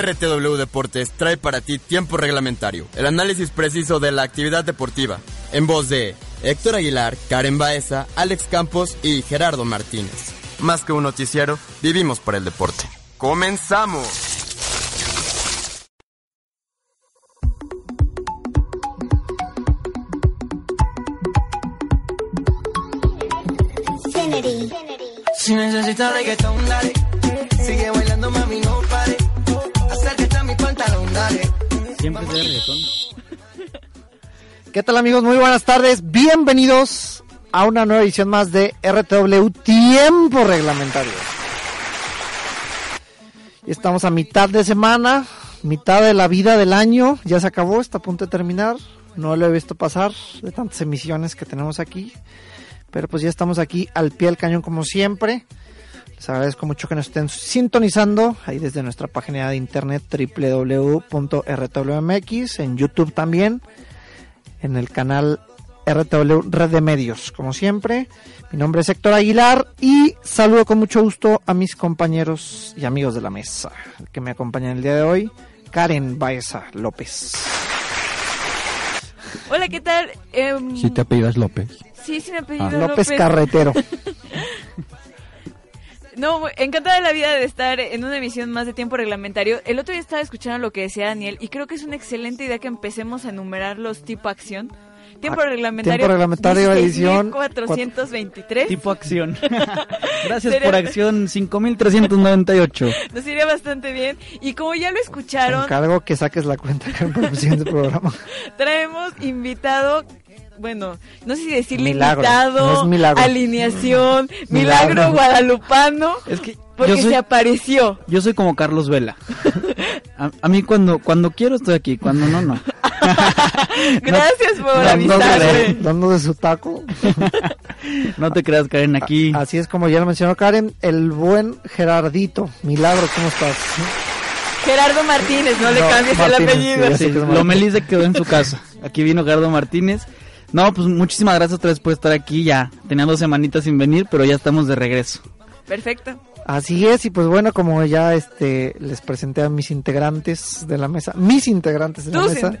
RTW Deportes trae para ti tiempo reglamentario, el análisis preciso de la actividad deportiva, en voz de Héctor Aguilar, Karen Baeza, Alex Campos y Gerardo Martínez. Más que un noticiero, vivimos por el deporte. ¡Comenzamos! Si necesitas reggaetón, dale. Siempre se reggaetón. ¿Qué tal amigos? Muy buenas tardes. Bienvenidos a una nueva edición más de RTW Tiempo Reglamentario. Estamos a mitad de semana, mitad de la vida del año. Ya se acabó, está a punto de terminar. No lo he visto pasar de tantas emisiones que tenemos aquí. Pero pues ya estamos aquí al pie del cañón como siempre. Les agradezco mucho que nos estén sintonizando ahí desde nuestra página de internet www.rtwmx, en YouTube también, en el canal RTW Red de Medios, como siempre. Mi nombre es Héctor Aguilar y saludo con mucho gusto a mis compañeros y amigos de la mesa que me acompañan el día de hoy, Karen Baeza López. Hola, ¿qué tal? Em, Si te apellidas López. Sí, sí me he pedido Ah, López Carretero. No, encantada de la vida de estar en una emisión más de tiempo reglamentario. El otro día estaba escuchando lo que decía Daniel y creo que es una excelente idea que empecemos a enumerar los tipo acción. Tiempo Ah, reglamentario. tiempo reglamentario, edición 423. Tipo acción. Gracias Sería- por acción 5398. Nos iría bastante bien. Y como ya lo escucharon, Encargo que saques la cuenta Karen, para el siguiente programa. traemos invitado. Bueno, no sé si decirle Milagro, no milagro. alineación, milagro, Milagro. guadalupano, Es que porque yo soy, se apareció. yo soy como Carlos Vela. A, a mí cuando cuando quiero estoy aquí, cuando no, no. Gracias por Dando avisarme. de, dando de su taco. No te creas, Karen, aquí. Así es como ya lo mencionó Karen, el buen Gerardito. Milagro, ¿cómo estás? Gerardo Martínez, no, le No, cambies Martínez, el apellido. sí, Sí, lo Martín. Melise quedó en su casa. Aquí vino Gerardo Martínez. No, pues muchísimas gracias otra vez por estar aquí. Ya tenía dos semanitas sin venir, pero ya estamos de regreso. Perfecto. Así es, y pues bueno, como ya este les presenté a mis integrantes de la mesa, mis integrantes de la mesa,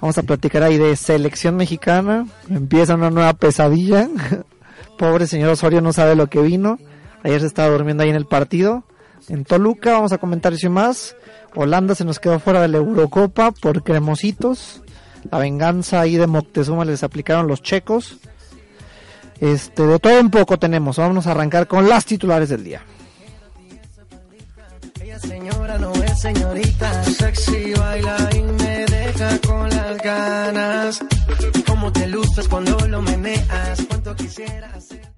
vamos a platicar ahí de selección mexicana. Empieza una nueva pesadilla. Pobre señor Osorio no sabe lo que vino. Ayer se estaba durmiendo ahí en el partido. En Toluca vamos a comentar eso y más. Holanda se nos quedó fuera de la Eurocopa por cremositos. La venganza ahí de Moctezuma les aplicaron los checos. Este, de todo un poco tenemos. Vamos a arrancar con las titulares del día. Ella señora no es señorita. Sexy baila y me deja con las ganas. Cómo te luces cuando lo meneas. Cuánto quisiera hacer.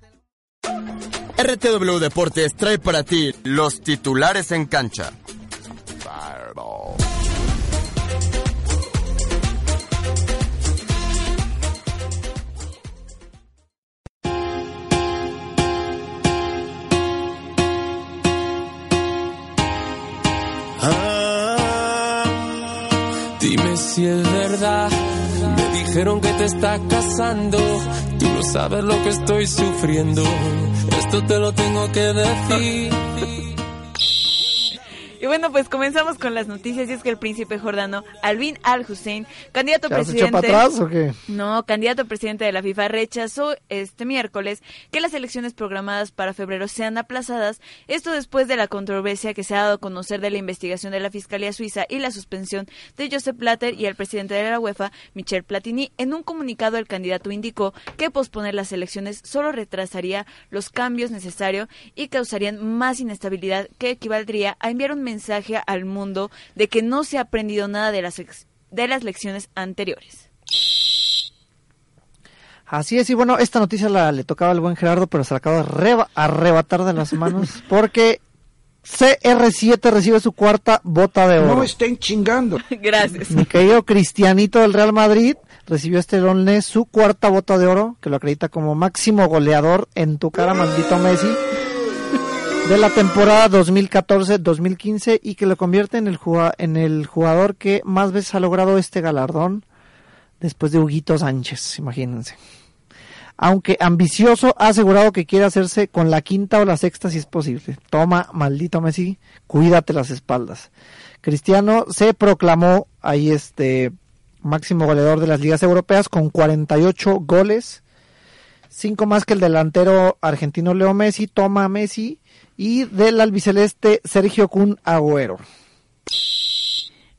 RTW Deportes trae para ti los titulares en cancha. Dijeron que te está casando. Tú no sabes lo que estoy sufriendo. Esto te lo tengo que decir. Bueno, pues comenzamos con las noticias. Y es que el príncipe jordano Alvin Al-Hussein, candidato ¿Ya se echó presidente. para atrás o qué? No, candidato presidente de la FIFA rechazó este miércoles que las elecciones programadas para febrero sean aplazadas, esto después de la controversia que se ha dado a conocer de la investigación de la Fiscalía Suiza y la suspensión de Joseph Blatter y el presidente de la UEFA, Michel Platini. En un comunicado el candidato indicó que posponer las elecciones solo retrasaría los cambios necesarios y causarían más inestabilidad que equivaldría a enviar un mensaje al mundo de que no se ha aprendido nada de las, ex- de las lecciones anteriores. Así es, y bueno, esta noticia la, le tocaba al buen Gerardo, pero se la acaba de arreba- arrebatar de las manos porque CR7 recibe su cuarta bota de oro. estén chingando. Gracias. Mi querido Cristianito del Real Madrid recibió este lunes su cuarta bota de oro, que lo acredita como máximo goleador en tu cara, maldito Messi, de la temporada 2014-2015 y que lo convierte en el, en el jugador que más veces ha logrado este galardón después de Huguito Sánchez, imagínense. aunque ambicioso, ha asegurado que quiere hacerse con la quinta o la sexta si es posible. Toma, maldito Messi, cuídate las espaldas. Cristiano se proclamó ahí este máximo goleador de las ligas europeas con 48 goles, cinco más que el delantero argentino Leo Messi, toma Messi y del albiceleste Sergio Kun Agüero.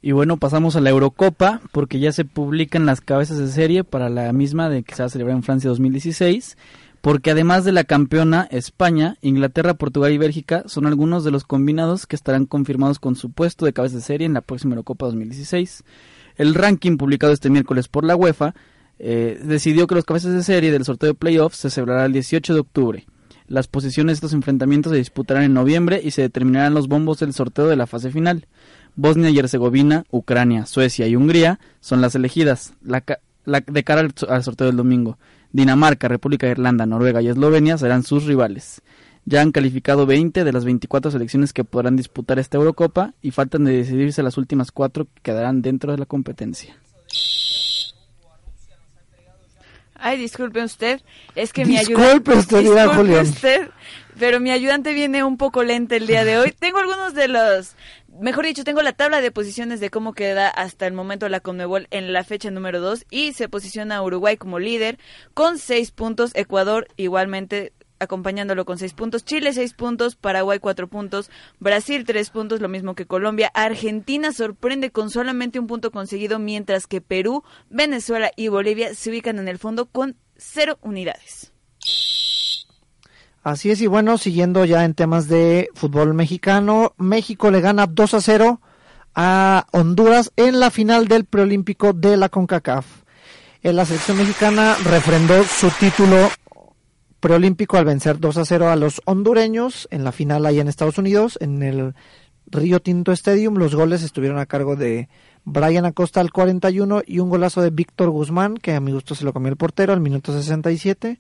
Y bueno, pasamos a la Eurocopa, porque ya se publican las cabezas de serie para la misma de que se va a celebrar en Francia 2016, porque además de la campeona España, Inglaterra, Portugal y Bélgica son algunos de los combinados que estarán confirmados con su puesto de cabeza de serie en la próxima Eurocopa 2016. El ranking publicado este miércoles por la UEFA eh, decidió que los cabezas de serie del sorteo de playoffs se celebrará el 18 de octubre. Las posiciones de estos enfrentamientos se disputarán en noviembre y se determinarán los bombos del sorteo de la fase final. Bosnia y Herzegovina, Ucrania, Suecia y Hungría son las elegidas la, de cara al, al, sorteo del domingo. Dinamarca, República de Irlanda, Noruega y Eslovenia serán sus rivales. Ya han calificado 20 de las 24 selecciones que podrán disputar esta Eurocopa y faltan de decidirse las últimas cuatro que quedarán dentro de la competencia. Ay, disculpe usted, es que mi Disculpe ayudante... usted, Julián. usted, pero mi ayudante viene un poco lenta el día de hoy. Tengo algunos de los... Mejor dicho, tengo la tabla de posiciones de cómo queda hasta el momento la Conmebol en la fecha número 2 y se posiciona Uruguay como líder con 6 puntos, Ecuador igualmente acompañándolo con 6 puntos, Chile 6 puntos, Paraguay 4 puntos, Brasil 3 puntos, lo mismo que Colombia, Argentina sorprende con solamente un punto conseguido, mientras que Perú, Venezuela y Bolivia se ubican en el fondo con 0 unidades. Así es, y bueno, siguiendo ya en temas de fútbol mexicano, México le gana 2 a 0 a Honduras en la final del preolímpico de la CONCACAF. En la selección mexicana refrendó su título preolímpico al vencer 2 a 0 a los hondureños en la final ahí en Estados Unidos, en el Río Tinto Stadium. Los goles estuvieron a cargo de Brian Acosta al 41 y un golazo de Víctor Guzmán, que a mi gusto se lo comió el portero al minuto 67.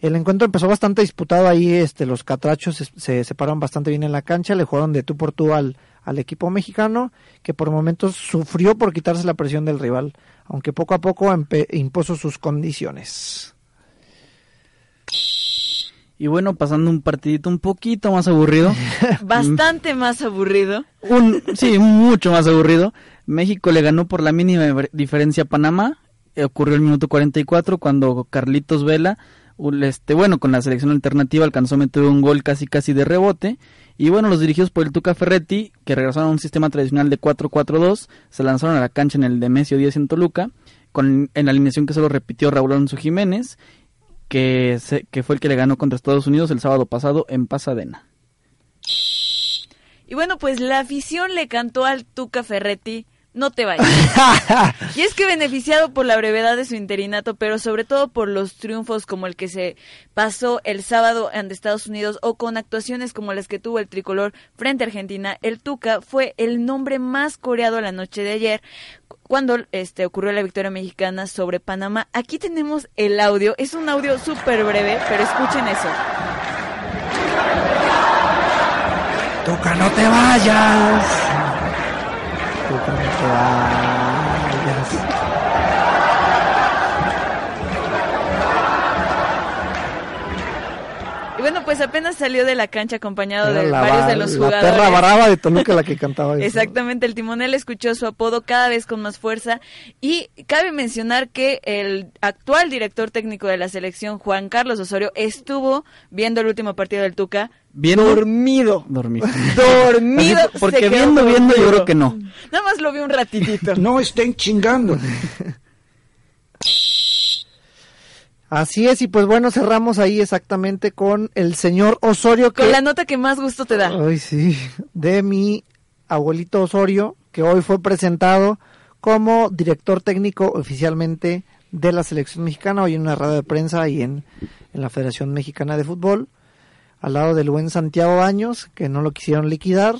El encuentro empezó bastante disputado ahí, este, los catrachos se, se separaron bastante bien en la cancha, le jugaron de tú por tú al, al equipo mexicano, que por momentos sufrió por quitarse la presión del rival, aunque poco a poco impuso sus condiciones. Y bueno, pasando un partidito un poquito más aburrido. Bastante más aburrido. Un, sí, mucho más aburrido. México le ganó por la mínima diferencia a Panamá. Eh, ocurrió el minuto 44 cuando Carlitos Vela, este, bueno, con la selección alternativa alcanzó a meter un gol casi casi de rebote. Y bueno, los dirigidos por el Tuca Ferretti, que regresaron a un sistema tradicional de 4-4-2, se lanzaron a la cancha en el Demesio 10 en Toluca, con, en la alineación que solo repitió Raúl Alonso Jiménez que, se, fue el que le ganó contra Estados Unidos el sábado pasado en Pasadena. Y bueno, pues la afición le cantó al Tuca Ferretti, no te vayas. y es que beneficiado por la brevedad de su interinato, pero sobre todo por los triunfos como el que se pasó el sábado ante Estados Unidos o con actuaciones como las que tuvo el tricolor frente a Argentina, el Tuca fue el nombre más coreado la noche de ayer cuando este, ocurrió la victoria mexicana sobre Panamá. Aquí tenemos el audio, es un audio súper breve, pero escuchen eso. Tuca, no te vayas. Te vayas. Y bueno, pues apenas salió de la cancha acompañado Era de la, varios de los la jugadores. perra brava de Toluca la que cantaba eso. Exactamente, el timonel escuchó su apodo cada vez con más fuerza y cabe mencionar que el actual director técnico de la selección, Juan Carlos Osorio, estuvo viendo el último partido del Tuca ¿Viendo? dormido. Dormido. Dormido. Así, porque se quedó viendo, viendo, yo creo que no. Nada más lo vi un ratitito. No estén chingando. Así es, y pues bueno, cerramos ahí exactamente con el señor Osorio. Que... Con la nota que más gusto te da. Ay, sí, de mi abuelito Osorio, que hoy fue presentado como director técnico oficialmente de la selección mexicana, hoy en una radio de prensa y en, en la Federación Mexicana de Fútbol, al lado del buen Santiago Baños, que no lo quisieron liquidar,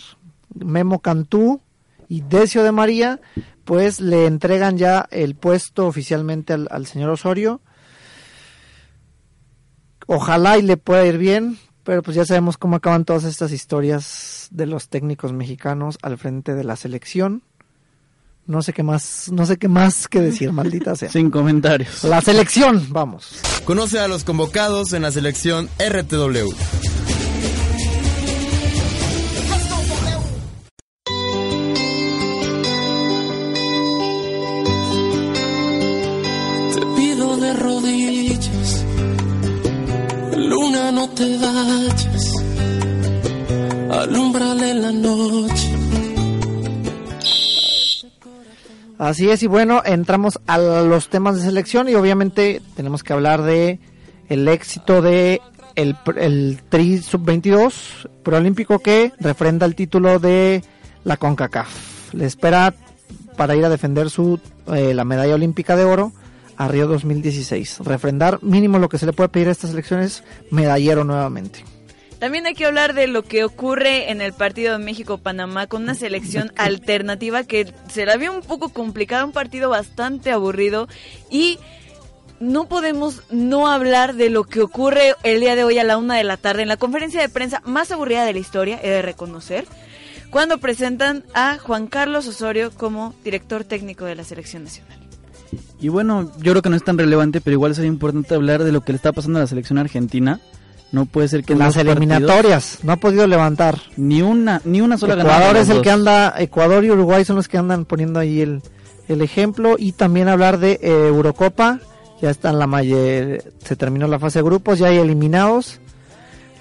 Memo Cantú y Decio de María, pues le entregan ya el puesto oficialmente al, al señor Osorio. Ojalá y le pueda ir bien, pero pues ya sabemos cómo acaban todas estas historias de los técnicos mexicanos al frente de la selección. No sé qué más, no sé qué más que decir, maldita sea. Sin comentarios. La selección, vamos. Conoce a los convocados en la selección RTW. Así es, y bueno, entramos a los temas de selección y obviamente tenemos que hablar de el éxito de el, el Tri Sub-22 preolímpico que refrenda el título de la CONCACAF. Le espera para ir a defender su eh, la medalla olímpica de oro a Río 2016. Refrendar mínimo lo que se le puede pedir a estas elecciones, medallero nuevamente. También hay que hablar de lo que ocurre en el partido de México-Panamá con una selección alternativa que se la vio un poco complicada, un partido bastante aburrido y no podemos no hablar de lo que ocurre el día de hoy a la una de la tarde en la conferencia de prensa más aburrida de la historia, he de reconocer, cuando presentan a Juan Carlos Osorio como director técnico de la selección nacional. Y bueno, yo creo que no es tan relevante, pero igual sería importante hablar de lo que le está pasando a la selección argentina. No puede ser que en Las eliminatorias, no ha podido levantar. ni una ni una sola Ecuador ganada de es el que anda, Ecuador y Uruguay son los que andan poniendo ahí el, el ejemplo y también hablar de eh, Eurocopa, ya está en la mayor, se terminó la fase de grupos, ya hay eliminados,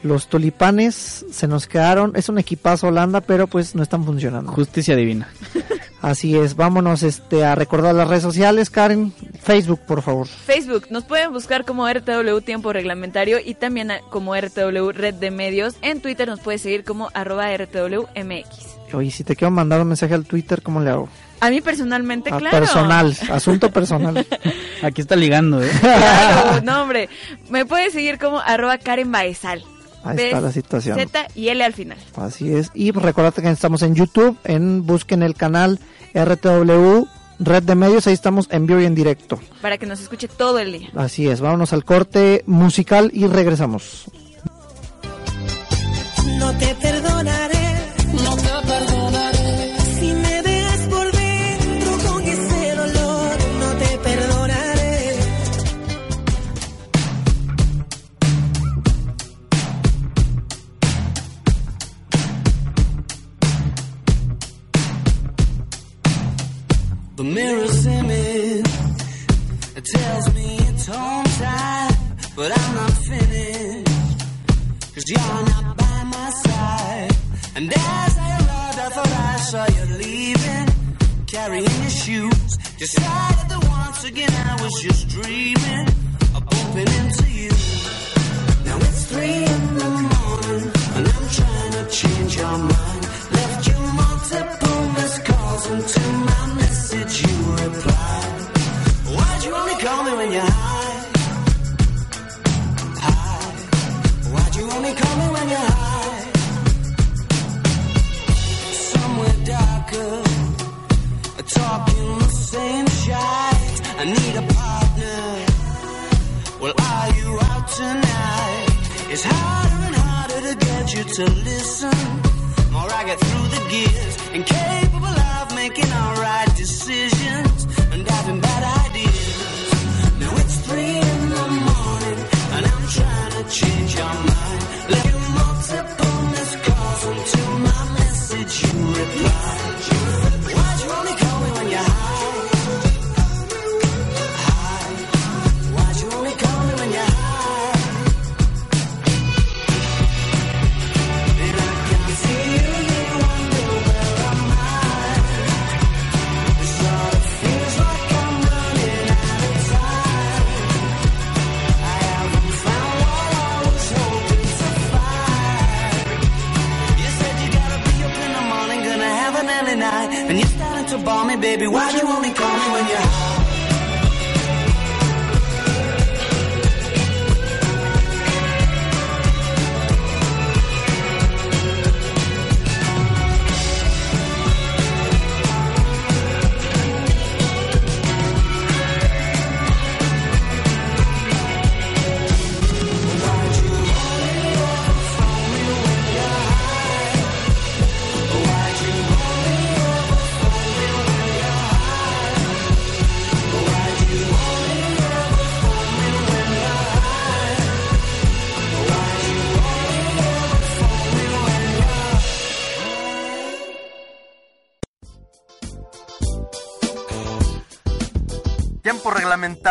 los tulipanes se nos quedaron, es un equipazo Holanda, pero pues no están funcionando. Justicia divina. Así es, vámonos este a recordar las redes sociales, Karen, Facebook por favor. Facebook, nos pueden buscar como RTW Tiempo Reglamentario y también como RTW Red de Medios. En Twitter nos puedes seguir como arroba RTWMX. Oye, si te quiero mandar un mensaje al Twitter, ¿cómo le hago? A mí personalmente, A claro. personal, asunto personal. Aquí está ligando, ¿eh? Claro, no hombre. Me puedes seguir como arroba Karen Baezal. Ahí está la situación. Z y L al final. Así es. Y recordate que estamos en YouTube, en busquen el canal RTW Red de Medios, ahí estamos en vivo y en directo. Para que nos escuche todo el día. Así es, vámonos al corte musical y regresamos. No te The mirror's image it tells me it's home time, but I'm not finished. Cause you're not by my side. And as I arrived, I thought I saw you leaving, carrying your shoes. Decided that once again I was just dreaming of bumping into you. Now it's three in the morning, and I'm trying to change your mind. To listen.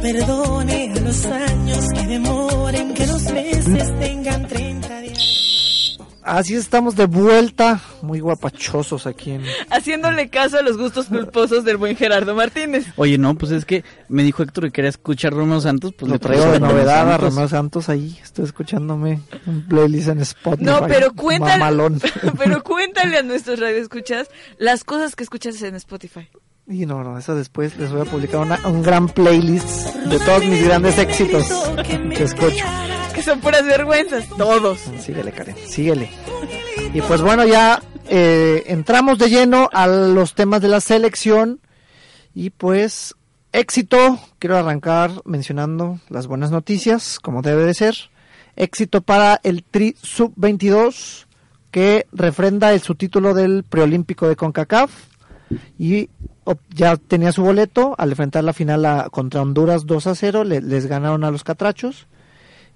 Perdone, a los años que demoren, que los meses tengan 30 días. Así estamos de vuelta, muy guapachosos aquí en... Haciéndole caso a los gustos culposos del buen Gerardo Martínez. Oye, no, pues es que me dijo Héctor que quería escuchar Romeo Santos, pues Lo le traigo de Romeo novedad a. Romeo Santos ahí, estoy escuchándome un playlist en Spotify. No, pero cuéntale, pero cuéntale a nuestros radioescuchas las cosas que escuchas en Spotify. Y no, no, eso después les voy a publicar una- un gran playlist de todos mis grandes éxitos que escucho. Que son puras vergüenzas, todos. Síguele, Karen, síguele. Y pues bueno, ya eh, entramos de lleno a los temas de la selección. Y pues, éxito. Quiero arrancar mencionando las buenas noticias, como debe de ser. Éxito para el Tri Sub-22, que refrenda el subtítulo del preolímpico de CONCACAF. Y ya tenía su boleto al enfrentar la final a- contra Honduras 2 a 0. le- les ganaron a los catrachos.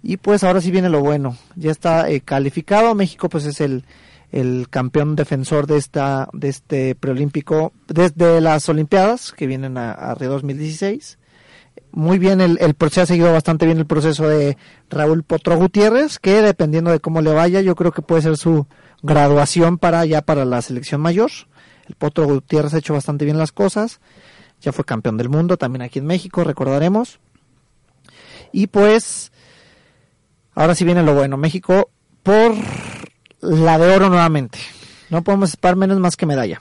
Y pues ahora sí viene lo bueno. Ya está eh, calificado. México pues es el, el campeón defensor de esta de este preolímpico desde las Olimpiadas que vienen a, a Río 2016. Muy bien, el, el proceso ha seguido bastante bien el proceso de Raúl Potro Gutiérrez, que dependiendo de cómo le vaya, yo creo que puede ser su graduación para ya para la selección mayor. El Potro Gutiérrez ha hecho bastante bien las cosas. Ya fue campeón del mundo también aquí en México, recordaremos. Y pues Ahora sí viene lo bueno. México por la de oro nuevamente. No podemos esperar menos más que medalla.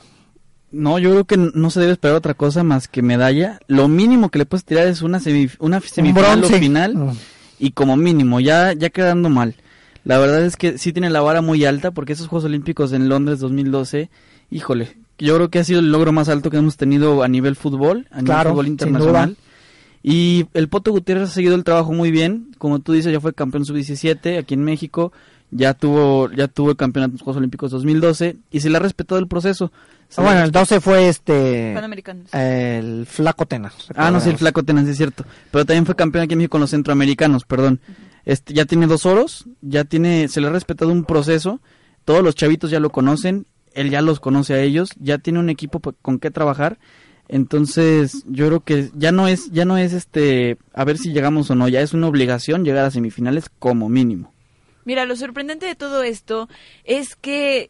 No, yo creo que no se debe esperar otra cosa más que medalla. Lo mínimo que le puedes tirar es una, semif- una semifinal o final. Mm. Y como mínimo, ya, ya quedando mal. La verdad es que sí tiene la vara muy alta porque esos Juegos Olímpicos en Londres 2012, híjole, yo creo que ha sido el logro más alto que hemos tenido a nivel fútbol, a nivel Claro, fútbol internacional. Y el Poto Gutiérrez ha seguido el trabajo muy bien, como tú dices, ya fue campeón sub-17 aquí en México, ya tuvo ya tuvo el campeonato de los Juegos Olímpicos 2012 y se le ha respetado el proceso. Ah, bueno, el 12 fue este Panamericanos. el flaco Tena. Ah, no, sí, el flaco Tenas, sí es cierto. Pero también fue campeón aquí en México con los centroamericanos, perdón. Este, ya tiene dos oros, ya tiene, se le ha respetado un proceso. Todos los chavitos ya lo conocen, él ya los conoce a ellos, ya tiene un equipo con qué trabajar. Entonces, yo creo que ya no es, ya no es este, a ver si llegamos o no, ya es una obligación llegar a semifinales como mínimo. Mira, lo sorprendente de todo esto es que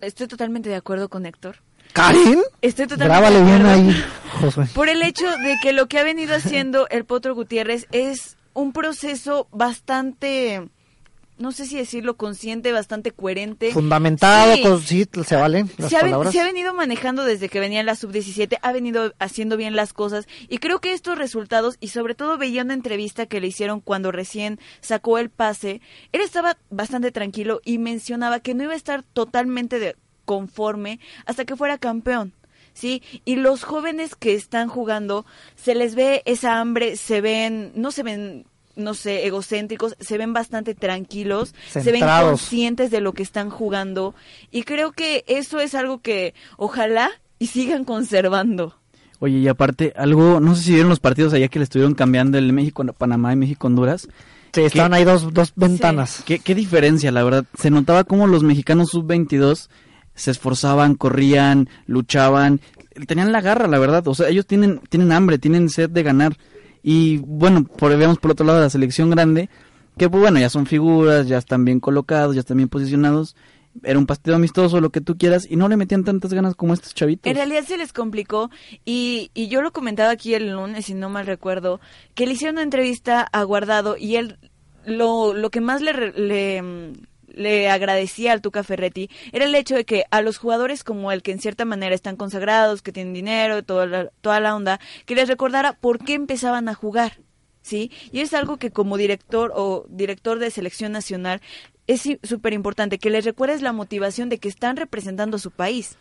estoy totalmente de acuerdo con Héctor. ¿Karin? Estoy totalmente bien ahí, Josué. Por el hecho de que lo que ha venido haciendo el Potro Gutiérrez es un proceso bastante, no sé si decirlo consciente, bastante coherente. Fundamentado, Sí. con, sí, se valen las se ha, palabras. se ha venido manejando desde que venía en la sub-17, ha venido haciendo bien las cosas y creo que estos resultados, y sobre todo veía una entrevista que le hicieron cuando recién sacó el pase, él estaba bastante tranquilo y mencionaba que no iba a estar totalmente de- conforme hasta que fuera campeón. ¿Sí? Y los jóvenes que están jugando, se les ve esa hambre, se ven, no se ven, no sé, egocéntricos, se ven bastante tranquilos, se ven conscientes de lo que están jugando y creo que eso es algo que ojalá y sigan conservando. Oye, y aparte, algo, no sé si vieron los partidos allá que le estuvieron cambiando el México Panamá y México Honduras. Sí, estaban ahí dos, dos ventanas. ¿Qué, qué diferencia, la verdad. Se notaba como los mexicanos sub-22 se esforzaban, corrían, luchaban, tenían la garra, la verdad. O sea, ellos tienen, tienen hambre, tienen sed de ganar. Y bueno, por, veamos por otro lado la selección grande, que pues bueno, ya son figuras, ya están bien colocados, ya están bien posicionados. Era un partido amistoso, lo que tú quieras, y no le metían tantas ganas como estos chavitos. En realidad se les complicó y, y yo lo comentaba aquí el lunes, si no mal recuerdo, que le hicieron una entrevista a Guardado y él lo, lo que más le, le, le agradecía al Tuca Ferretti era el hecho de que a los jugadores como el que en cierta manera están consagrados, que tienen dinero, toda la, toda la onda, que les recordara por qué empezaban a jugar. ¿Sí? Y es algo que como director o director de selección nacional es súper importante, que les recuerdes la motivación de que están representando a su país.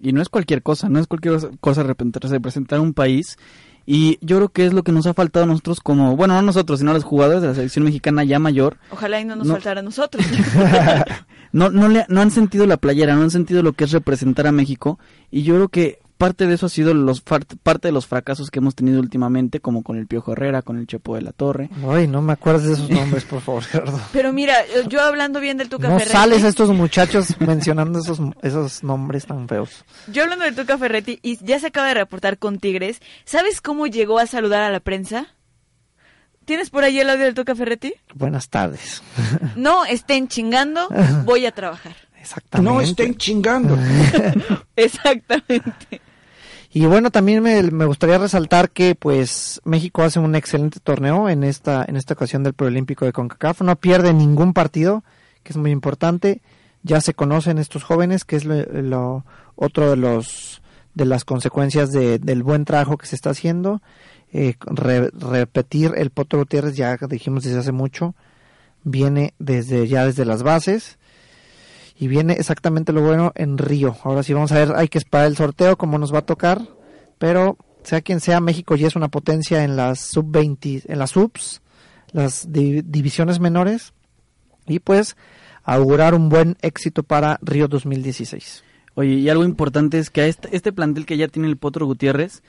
Y no es cualquier cosa, no es cualquier cosa representar, un país. Y yo creo que es lo que nos ha faltado a nosotros como, bueno, no nosotros, sino a los jugadores de la selección mexicana ya mayor. Ojalá y no nos No. faltara a nosotros. No, no, le, no han sentido la playera, no han sentido lo que es representar a México. Y yo creo que parte de eso ha sido los far- parte de los fracasos que hemos tenido últimamente, como con el Piojo Herrera, con el Chepo de la Torre. Ay, no me acuerdes de esos nombres, por favor, Gerardo. Pero mira, yo hablando bien del Tuca No Ferretti. sales a estos muchachos mencionando esos, esos nombres tan feos. Yo hablando del Tuca Ferretti y ya se acaba de reportar con Tigres. ¿Sabes cómo llegó a saludar a la prensa? ¿Tienes por ahí el audio del Tuca Ferretti? Buenas tardes. No estén chingando, voy a trabajar. Exactamente. No estén chingando. Exactamente. Y bueno, también me, me gustaría resaltar que pues México hace un excelente torneo en esta en esta ocasión del Preolímpico de CONCACAF, no pierde ningún partido, que es muy importante. Ya se conocen estos jóvenes, que es lo, otro de los de las consecuencias de- del buen trabajo que se está haciendo. Eh, re- repetir el Potro Gutiérrez ya dijimos desde hace mucho, viene desde ya desde las bases y viene exactamente lo bueno en Río. Ahora sí vamos a ver, hay que esperar el sorteo, cómo nos va a tocar, pero sea quien sea, México ya es una potencia en las sub 20, en las subs, las di- divisiones menores y pues augurar un buen éxito para Río 2016. Oye, y algo importante es que a este, este plantel que ya tiene el Potro Gutiérrez,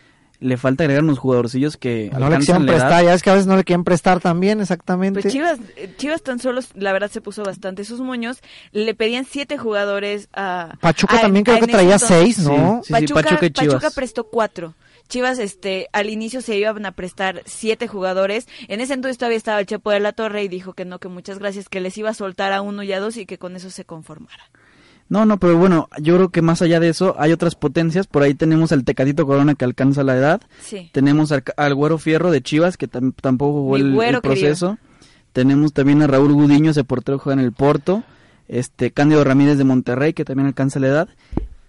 le falta agregar unos jugadorcillos que No le edad. prestar, ya es que a veces no le quieren prestar también, exactamente. Pues Chivas, eh, Chivas tan solo, la verdad, se puso bastante sus moños. Le pedían siete jugadores a... Pachuca a- también creo a- que traía entonces. seis, ¿no? Sí, sí, Pachuca y Chivas. Pachuca prestó cuatro. Chivas, este, al inicio se iban a prestar siete jugadores. En ese entonces todavía estaba el Chepo de la Torre y dijo que no, que muchas gracias, que les iba a soltar a uno y a dos y que con eso se conformara. No, no, pero bueno, yo creo que más allá de eso hay otras potencias. Por ahí tenemos al Tecatito Corona que alcanza la edad. Sí. Tenemos al, al Güero Fierro de Chivas que tam- tampoco jugó el, proceso. Tenemos también a Raúl Gudiño, ese portero que juega en el Porto. Este Cándido Ramírez de Monterrey que también alcanza la edad.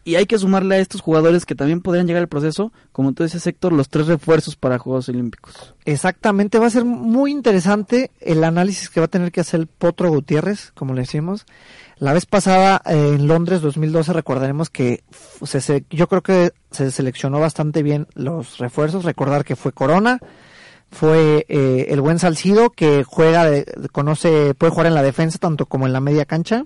Y hay que sumarle a estos jugadores que también podrían llegar al proceso, como tú decías, Héctor, los tres refuerzos para Juegos Olímpicos. Exactamente, va a ser muy interesante el análisis que va a tener que hacer el Potro Gutiérrez, como le decimos. La vez pasada eh, en Londres 2012 recordaremos que se, se- yo creo que se seleccionó bastante bien los refuerzos. Recordar que fue Corona, fue eh, el buen Salcido que juega, de- conoce, puede jugar en la defensa tanto como en la media cancha.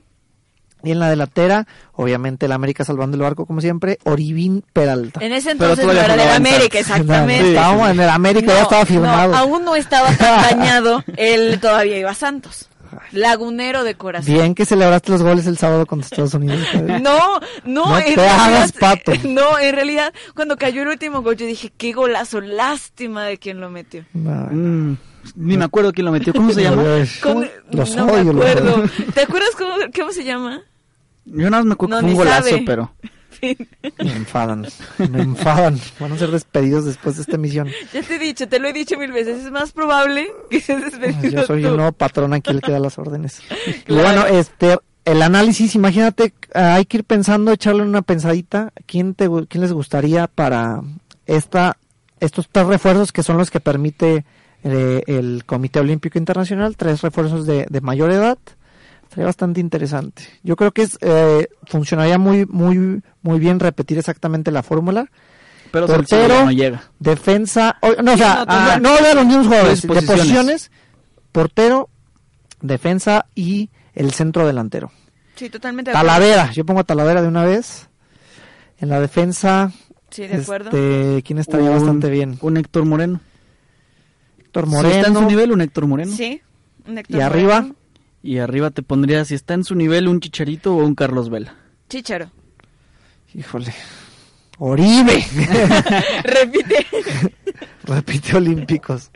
Y en la delantera, obviamente el América salvando el barco como siempre, Oribín Peralta. En ese Pero entonces no era del América, exactamente. Estábamos en el América, ya No, estaba firmado. no, aún no estaba tan dañado. Él todavía iba a Santos. Lagunero de corazón. Bien que celebraste los goles el sábado contra Estados Unidos. No, no, No en te hagas realidad- pato. No, en realidad, cuando cayó el último gol, yo dije, qué golazo, lástima de quien lo metió. No, Mm, ni me acuerdo quién lo metió. ¿Cómo se llama? Los no odio, me acuerdo. ¿Te acuerdas cómo, cómo se llama? Yo nada más me acuerdo No, que fue un golazo, sabe. pero... Me enfadan, me enfadan. Van a ser despedidos después de esta emisión. Ya te he dicho, te lo he dicho mil veces, es más probable que seas despedido Yo soy tú. el nuevo patrón aquí el que da las órdenes. Y bueno, este, el análisis, imagínate, ah, hay que ir pensando, echarle una pensadita. ¿Quién, te, quién les gustaría para esta, estos tres refuerzos que son los que permite eh, el Comité Olímpico Internacional? Tres refuerzos de, de mayor edad. Sería bastante interesante. Yo creo que es, eh, funcionaría muy, muy, muy bien repetir exactamente la fórmula. Pero Portero, Salcido no llega. Defensa, o- no, o sea, no, ah, no de los mismos jugadores, de posiciones. portero, defensa y el centro delantero. Sí, totalmente acuerdo. Talavera, yo pongo a Talavera de una vez. En la defensa, Sí, de acuerdo. este, ¿quién estaría Un- bastante bien? Un Héctor Moreno. Héctor Si está en su Moreno. nivel, un Héctor Moreno. Sí. un Héctor y arriba, Moreno. Y arriba te pondría, si está en su nivel, un Chicharito o un Carlos Vela. Chícharo. híjole, Oribe, Repite. repite Olímpicos.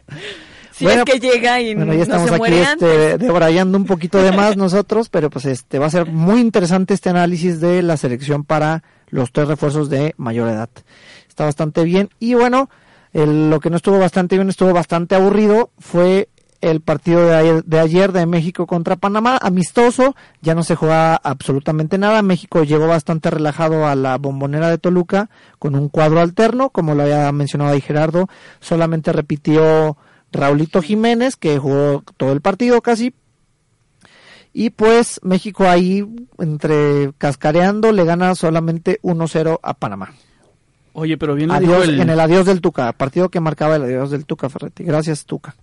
Si Bueno, es que llega y Bueno, no ya estamos se aquí muere antes. este, debrayando un poquito de más nosotros, pero pues este va a ser muy interesante este análisis de la selección para los tres refuerzos de mayor edad. Está bastante bien y bueno, el- lo que no estuvo bastante bien, estuvo bastante aburrido, fue el partido de ayer, de ayer de México contra Panamá, amistoso, ya no se juega absolutamente nada, México llegó bastante relajado a la bombonera de Toluca con un cuadro alterno, como lo había mencionado ahí Gerardo, solamente repitió Raulito Jiménez, que jugó todo el partido casi, Y pues México ahí, entre cascareando, le gana solamente 1-0 a Panamá. Oye, pero bien lo dijo Adiós, el- En el adiós del Tuca, partido que marcaba el adiós del Tuca Ferretti. Gracias, Tuca.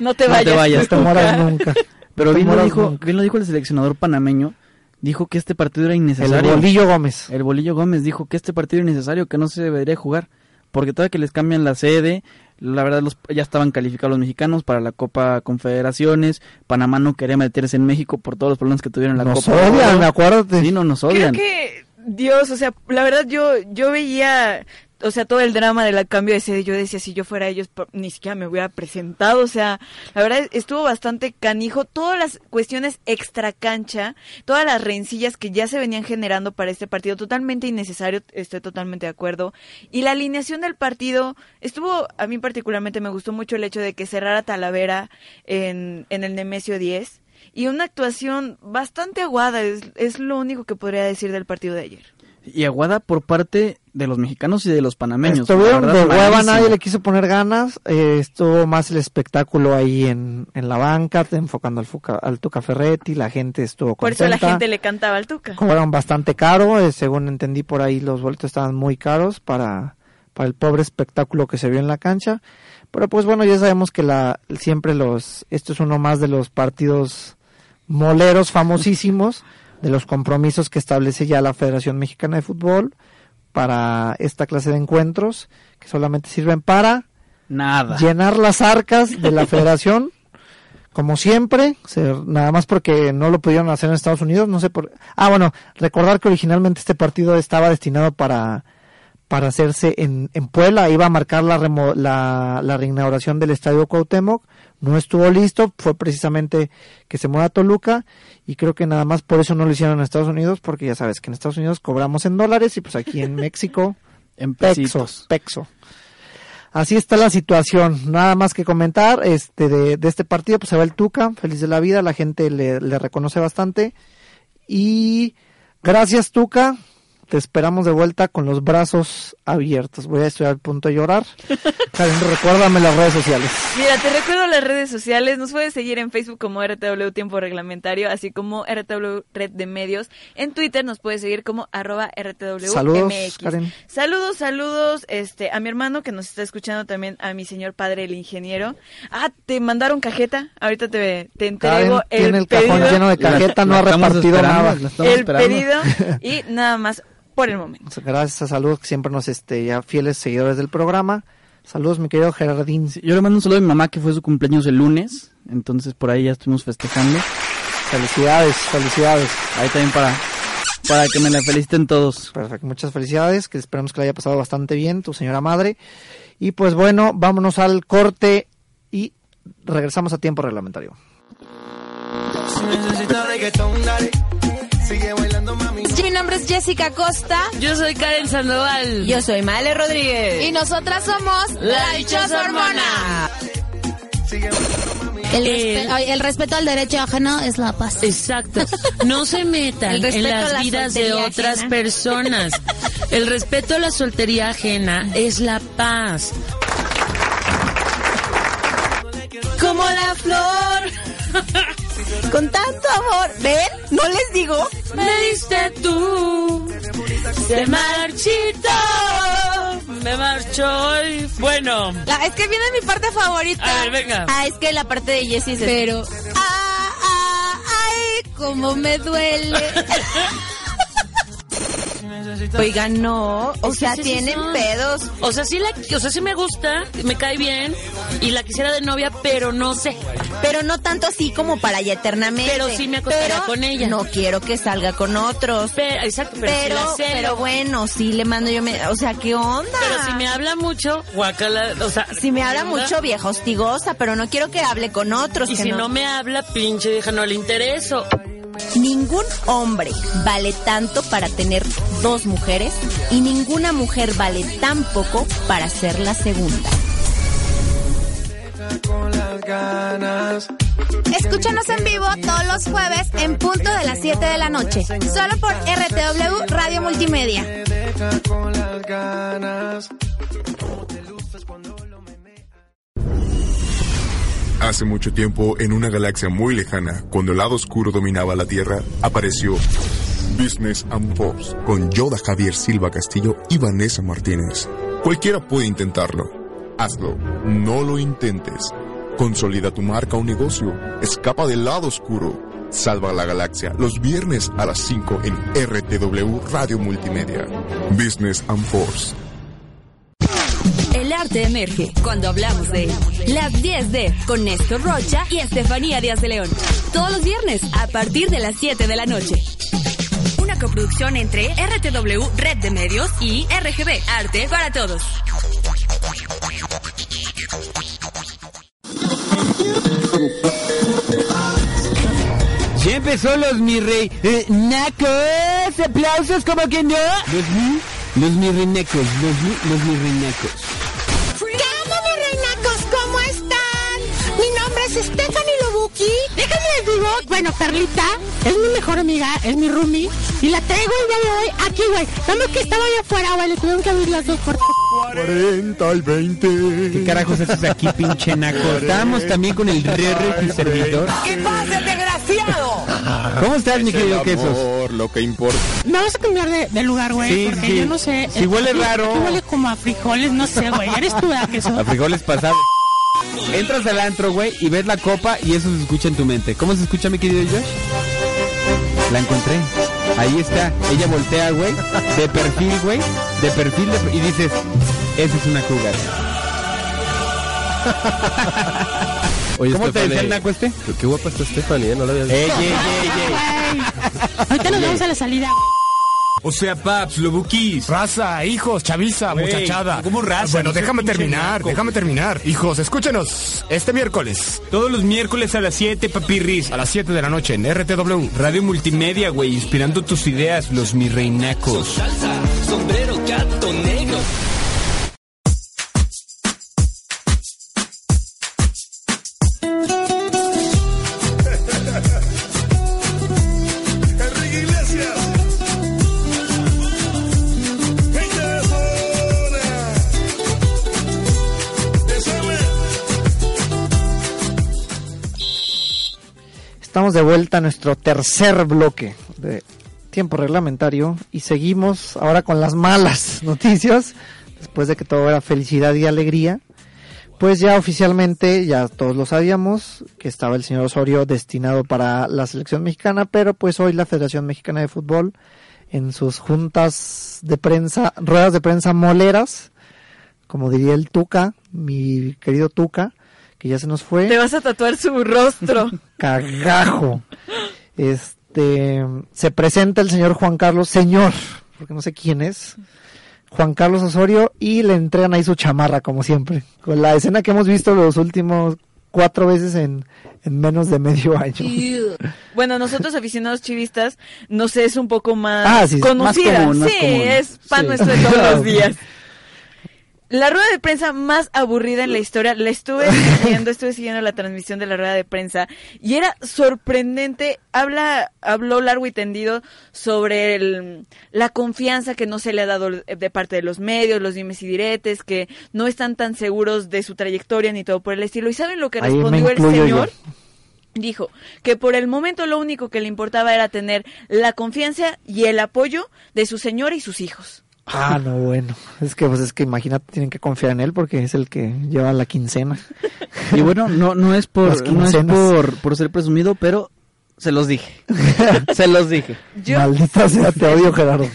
No te No vayas. te vayas, No mueras nunca. Pero No bien lo, dijo, nunca. bien lo dijo el seleccionador panameño. Dijo que este partido era El innecesario. Bolillo Gómez. El Bolillo Gómez dijo que este partido era innecesario, que no se debería jugar. Porque todavía que les cambian la sede, la verdad los, ya estaban calificados los mexicanos para la Copa Confederaciones. Panamá no quería meterse en México por todos los problemas que tuvieron en la Nos Copa. odian, acuérdate. Sí, no, nos Creo odian. que Dios, o sea, la verdad yo yo veía, o sea, todo el drama del cambio de sede, yo decía si yo fuera ellos ni siquiera me hubiera presentado, o sea, la verdad estuvo bastante canijo todas las cuestiones extra cancha, todas las rencillas que ya se venían generando para este partido, totalmente innecesario, estoy totalmente de acuerdo. Y la alineación del partido estuvo a mí particularmente me gustó mucho el hecho de que cerrara Talavera en en el Nemesio 10 y una actuación bastante aguada, es, es lo único que podría decir del partido de ayer. Y aguada por parte de los mexicanos y de los panameños. Estuvieron de hueva, malísimo. nadie le quiso poner ganas. eh, estuvo más el espectáculo ahí en, en la banca, enfocando al, Fuca- al Tuca Ferretti. La gente estuvo Por contenta. eso la gente le cantaba al Tuca. Cobraron bastante caro, eh, según entendí por ahí los boletos estaban muy caros para, para el pobre espectáculo que se vio en la cancha. Pero pues bueno, ya sabemos que la siempre los esto es uno más de los partidos moleros famosísimos de los compromisos que establece ya la Federación Mexicana de Fútbol para esta clase de encuentros que solamente sirven para Nada. llenar las arcas de la federación como siempre, nada más porque no lo pudieron hacer en Estados Unidos, no sé por... Ah, bueno, recordar que originalmente este partido estaba destinado para, para hacerse en, en Puebla, iba a marcar la, remo- la, la reinauguración del Estadio Cuauhtémoc, no estuvo listo, fue precisamente que se mueva a Toluca y creo que nada más por eso no lo hicieron en Estados Unidos, porque ya sabes que en Estados Unidos cobramos en dólares y pues aquí en México En pexo. Así está la situación. Nada más que comentar este de, de este partido, pues se va el Tuca, feliz de la vida, la gente le, le reconoce bastante. Y gracias Tuca, te esperamos de vuelta con los brazos abiertos. Voy a estoy al punto de llorar. Karen, recuérdame las redes sociales. Mira, te recuerdo las redes sociales. Nos puedes seguir en Facebook como RTW Tiempo Reglamentario, así como RTW Red de Medios. En Twitter nos puedes seguir como arroba RTW Saludos, MX. Karen. Saludos, saludos este, a mi hermano que nos está escuchando también, a mi señor padre, el ingeniero. Ah, te mandaron cajeta. Ahorita te, te entrego Karen tiene el pedido. cajón lleno de cajeta, no La ha repartido nada. el esperando. pedido y nada más por el momento. Gracias, saludos que siempre nos este ya fieles seguidores del programa. Saludos, mi querido Gerardín. Sí, Yo le mando un saludo a mi mamá que fue su cumpleaños el lunes. Entonces por ahí ya estuvimos festejando. Felicidades, felicidades. Ahí también para, para que me la feliciten todos. Perfecto, muchas felicidades, que esperamos que le haya pasado bastante bien, tu señora madre. Y pues bueno, vámonos al corte y regresamos a tiempo reglamentario. Si necesitas reggaetón, dale. Sigue bailando, mami. Mi nombre es Jessica Costa. Yo soy Karen Sandoval. Yo soy Male Rodríguez. Y nosotras somos La Dichosa Hormona. Sigue bailando, mami. El, Eh, respe- el respeto al derecho ajeno es la paz. Exacto. No se metan en las la vidas de otras ajena. personas. El respeto a la soltería ajena es la paz. Como la flor. Con tanto amor. ¿Ven? ¿No les digo? Me diste tú. Se marchito. Me marchó hoy. Bueno. La- es que viene mi parte favorita. A ver, venga. Ah, es que la parte de Jessie es Pero. Ah, ah, ay, cómo me duele. Oigan, no. O sea, sí, sí tienen pedos. O sea, sí la, o sea, sí me gusta, me cae bien y la quisiera de novia, pero no sé. Pero no tanto así como para ya eternamente. Pero sí me acostaría Pero con ella. No quiero que salga con otros. Pero, exacto, pero, Pero, si la celo. pero bueno, sí le mando yo. Me, o sea, ¿qué onda? Pero si me habla mucho, guacala, o sea, Si me habla mucho, vieja hostigosa, pero no quiero que hable con otros. Y que si no. me habla, pinche vieja, no le intereso. Ningún hombre vale tanto para tener dos mujeres y ninguna mujer vale tan poco para ser la segunda. Escúchanos en vivo todos los jueves en punto de las 7 de la noche. Solo por RTW Radio Multimedia. Hace mucho tiempo, en una galaxia muy lejana, cuando el lado oscuro dominaba la Tierra, apareció Business and Force con Yoda Javier Silva Castillo y Vanessa Martínez. Cualquiera puede intentarlo. Hazlo. No lo intentes. Consolida tu marca o negocio. Escapa del lado oscuro. Salva la galaxia los viernes a las 5 en RTW Radio Multimedia. Business and Force. El arte emerge cuando hablamos de las 10 de con Néstor Rocha y Estefanía Díaz de León. Todos los viernes a partir de las 7 de la noche. Una coproducción entre RTW Red de Medios y RGB Arte para Todos. Ya empezó los mi rey eh, nacos, aplausos como que no. Los mi, los mi reinacos, los mi, los mi. ¿Qué onda, mis reinacos? ¿Cómo están? Mi nombre es Stephanie Bueno, Perlita es mi mejor amiga, es mi roomie. Y la traigo el día de hoy aquí, güey. Nada más que estaba allá afuera, güey. Le tuvieron que abrir las dos puertas. 40 y 20. ¿Qué carajos haces aquí, pinche naco? Estábamos también con el re tu servidor. ¿Qué pasa, desgraciado? ¿Cómo estás, mi querido Quesos? Por lo que importa. Me vas a cambiar de, de lugar, güey. Sí, porque sí. yo no sé. Si huele raro. huele como a frijoles, no sé, güey. Eres tú, ¿verdad, queso? A frijoles pasados. Entras al antro, güey, y ves la copa y eso se escucha en tu mente. ¿Cómo se escucha, mi querido Josh? La encontré. Ahí está. Ella voltea, güey, de perfil, güey, de perfil, de- y dices, esa es una cougar. Oye, ¿Cómo te decía el naco este? Qué, qué guapa está Stephanie, ¿eh? No la había visto. Ey, ey, ey, ey. Ahorita nos vamos a la salida. O sea, paps, lobuquis. Raza, hijos, chaviza, muchachada. ¿cómo raza? Bueno, No déjame terminar, déjame terminar. Hijos, escúchenos este miércoles Todos los miércoles a las 7, papirris. a las 7 de la noche en RTW. Radio Multimedia, güey, inspirando tus ideas, los mi reinacos. sombrero, gato negro. De vuelta a nuestro tercer bloque de tiempo reglamentario y seguimos ahora con las malas noticias. Después de que todo era felicidad y alegría, pues ya oficialmente, ya todos lo sabíamos, que estaba el señor Osorio destinado para la selección mexicana, pero pues hoy la Federación Mexicana de Fútbol, en sus juntas de prensa, ruedas de prensa moleras, como diría el Tuca, mi querido Tuca, que ya se nos fue. Te vas a tatuar su rostro. cagajo. Este, se presenta el señor Juan Carlos, señor, porque no sé quién es, Juan Carlos Osorio, y le entregan ahí su chamarra, como siempre, con la escena que hemos visto los últimos cuatro veces en, en menos de medio año. Bueno, nosotros aficionados chivistas, no sé, es un poco más Ah, sí, más conocida. común, más sí, común. es pan Sí. nuestro de todos los días. La rueda de prensa más aburrida en la historia, la estuve siguiendo, estuve siguiendo la transmisión de la rueda de prensa y era sorprendente. Habla, habló largo y tendido sobre el- la confianza que no se le ha dado de parte de los medios, los dimes y diretes, que no están tan seguros de su trayectoria ni todo por el estilo. ¿Y saben lo que Ahí respondió el yo. señor? Dijo que por el momento lo único que le importaba era tener la confianza y el apoyo de su señora y sus hijos. Ah, no, bueno. Es que, pues es que imagínate, tienen que confiar en él porque es el que lleva la quincena. Y bueno, no, no es por, no es por, por ser presumido, pero se los dije. se los dije. Maldita sea, te odio, Gerardo.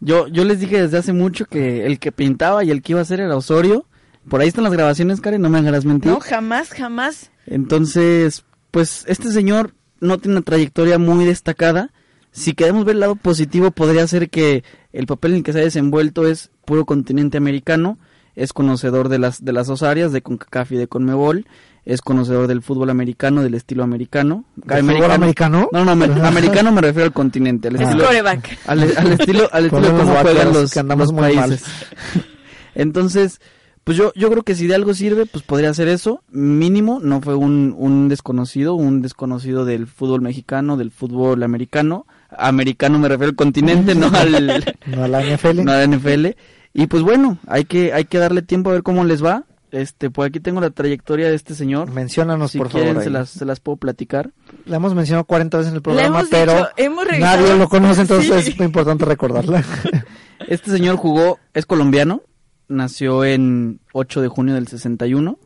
Yo, yo les dije desde hace mucho que el que pintaba y el que iba a hacer era Osorio. Por ahí están las grabaciones, Karen, no me hagas mentir. No, jamás, jamás. Entonces, pues este señor no tiene una trayectoria muy destacada. Si queremos ver el lado positivo, podría ser que el papel en el que se ha desenvuelto es puro continente americano, es conocedor de las, de las dos áreas, de CONCACAF y de CONMEBOL, es conocedor del fútbol americano, del estilo americano. ¿Del fútbol americano? No, no, amer- americano me refiero al continente, al Es estilo, coreback. al, al estilo, al estilo de Ponemos cómo vatos juegan los, que andamos los muy mal. países. Entonces, pues yo, yo creo que si de algo sirve, pues podría ser eso. Mínimo, no fue un, un desconocido, un desconocido del fútbol mexicano, del fútbol americano. Americano me refiero al continente, no al No a la NFL. no a la NFL. Y pues bueno, hay que, hay que darle tiempo a ver cómo les va. Este, por aquí tengo la trayectoria de este señor. Menciónanos, si por quieren, favor, Se las, se las puedo platicar. La hemos mencionado 40 veces en el programa, hemos pero dicho, hemos revisado. nadie lo conoce, entonces Sí. es muy importante recordarla. Este señor jugó, es colombiano, nació en 8 de junio del 61.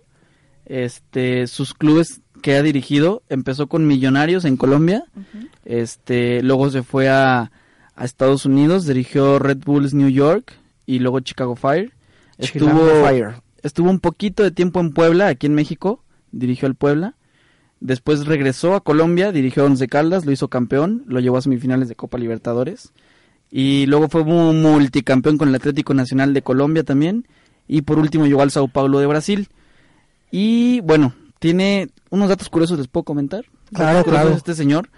Este, sus clubes que ha dirigido, empezó con Millonarios en Colombia. Este, luego se fue a, a Estados Unidos, dirigió Red Bulls New York y luego Chicago Fire. Chicago Estuvo, Fire. estuvo un poquito de tiempo en Puebla, aquí en México, dirigió al Puebla. Después regresó a Colombia, dirigió a Once Caldas, lo hizo campeón, lo llevó a semifinales de Copa Libertadores. Y luego fue mu- multicampeón con el Atlético Nacional de Colombia también. Y por último llegó al Sao Paulo de Brasil. Y bueno, tiene unos datos curiosos, ¿les puedo comentar? Claro, claro. Este señor.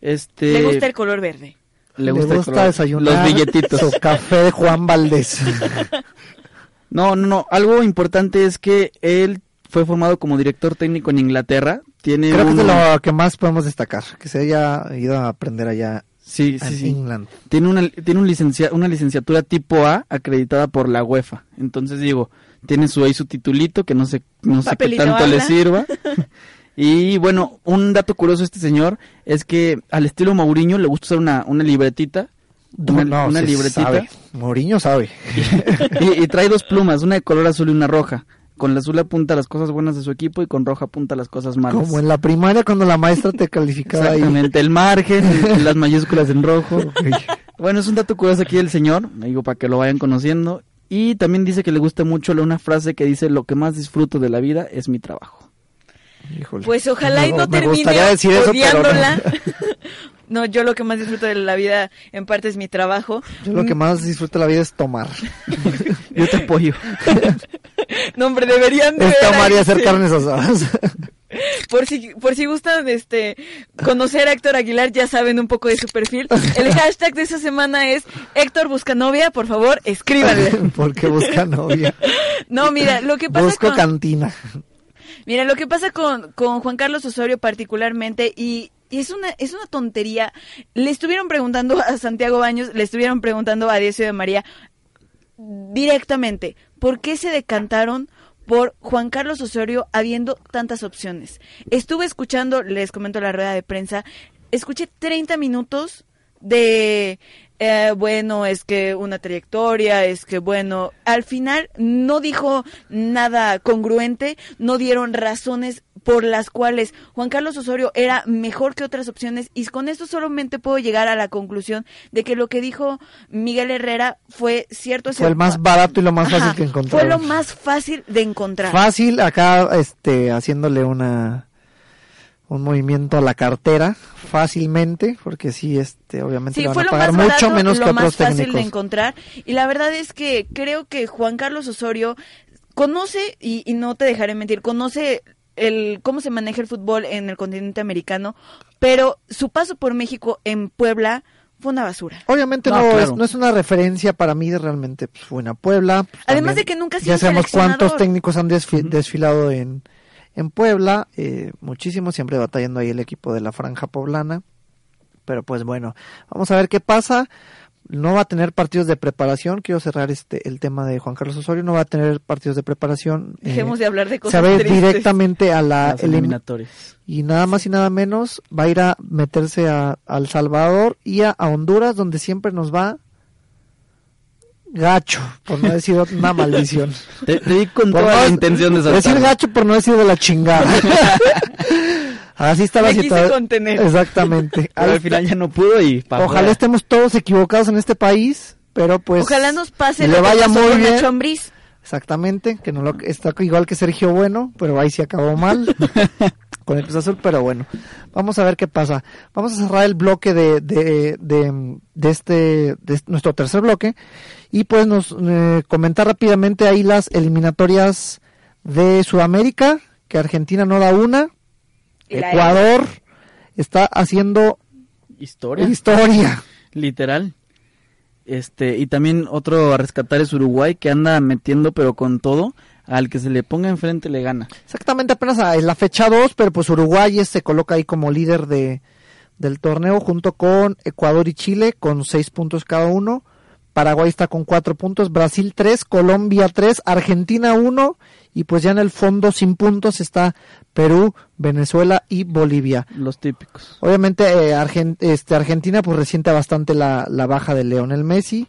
Este, Le gusta el color verde. le gusta, el color- desayunar los billetitos. su café de Juan Valdés. No, no, no. Algo importante es que él fue formado como director técnico en Inglaterra. Tiene Creo que es lo que más podemos destacar, que se haya ido a aprender allá Sí, en sí, sí. England. Tiene una, tiene un licencia, una licenciatura tipo A acreditada por la UEFA. Entonces digo, tiene su ahí su titulito que no sé, no sé qué tanto le sirva. y bueno, un dato curioso de este señor es que al estilo Mourinho le gusta usar una, una libretita. Una, No, una sí libretita. sabe. Mourinho sabe. y, y trae dos plumas, una de color azul y una roja. Con la azul apunta las cosas buenas de su equipo y con roja apunta las cosas malas. Como en la primaria cuando la maestra te calificaba ahí. Exactamente, el margen, las mayúsculas en rojo. Bueno, es un dato curioso aquí del señor, digo, para que lo vayan conociendo. Y también dice que le gusta mucho una frase que dice, lo que más disfruto de la vida es mi trabajo. Pues ojalá y no me termine gustaría decir eso, pero no. no, yo lo que más disfruto de la vida en parte es mi trabajo. Yo lo que más disfruto de la vida es tomar. Yo te apoyo. No, hombre, deberían de Es tomar y hacer carnes asadas. Por si, por si gustan este, conocer a Héctor Aguilar, ya saben un poco de su perfil. El hashtag de esta semana es Héctor Busca Novia, por favor, escríbanle. Porque busca novia. No, mira, lo que pasa Busco con... cantina. Mira, lo que pasa con, con Juan Carlos Osorio particularmente, y, y es una, es una tontería, le estuvieron preguntando a Santiago Baños, le estuvieron preguntando a Decio de María directamente, ¿por qué se decantaron por Juan Carlos Osorio habiendo tantas opciones? Estuve escuchando, les comento la rueda de prensa, escuché 30 minutos de eh, bueno, es que una trayectoria, es que bueno, al final no dijo nada congruente, no dieron razones por las cuales Juan Carlos Osorio era mejor que otras opciones y con esto solamente puedo llegar a la conclusión de que lo que dijo Miguel Herrera fue cierto. Fue el más barato y lo más fácil Ajá, que encontró. Fue lo más fácil de encontrar. Fácil, acá este haciéndole una un movimiento a la cartera fácilmente, porque sí, este, obviamente Sí, le van fue a lo pagar mucho menos lo que más otros fácil técnicos. de encontrar. Y la verdad es que creo que Juan Carlos Osorio conoce, y, y no te dejaré mentir, conoce el cómo se maneja el fútbol en el continente americano, pero su paso por México en Puebla fue una basura. Obviamente no, es, no es una referencia para mí de realmente pues, fue una Puebla. pues, Además también de que nunca ha sido Ya sabemos cuántos técnicos han desfi- desfilado en, en Puebla, eh, muchísimos, siempre batallando ahí el equipo de la franja poblana. Pero pues bueno, vamos a ver qué pasa. No va a tener partidos de preparación. Quiero cerrar este el tema de Juan Carlos Osorio. No va a tener partidos de preparación. eh, Dejemos de hablar de se cosas va a ir tristes. directamente a la Las eliminatorias. y nada más y nada menos va a ir a meterse a, a El Salvador y a, a Honduras donde siempre nos va gacho, por no decir una maldición. Te, te di con Por toda no- la intención de Decir gacho por no decir de la chingada. Así está la situación. contener. Exactamente. Pero al final ya no pudo y pa' Ojalá fuera. estemos todos equivocados en este país, pero pues Ojalá nos pase le vaya muy bien. Exactamente, que no lo está igual que Sergio Bueno, pero ahí sí acabó mal con el Cruz Azul, pero bueno, vamos a ver qué pasa. Vamos a cerrar el bloque de, de, de, de este, de este- nuestro tercer bloque y pues nos eh, comentar rápidamente ahí las eliminatorias de Sudamérica, que Argentina no da una, Ecuador está haciendo Historia. historia. Literal. Este, y también otro a rescatar es Uruguay, que anda metiendo pero con todo. Al que se le ponga enfrente le gana. Exactamente, apenas a- en la fecha 2, pero pues Uruguay se coloca ahí como líder de, del torneo junto con Ecuador y Chile con seis puntos cada uno. Paraguay está con cuatro puntos, Brasil tres, Colombia tres, Argentina uno y pues ya en el fondo sin puntos está Perú, Venezuela y Bolivia. Los típicos. Obviamente eh, Argen- este, Argentina pues resiente bastante la, la baja de Leonel Messi.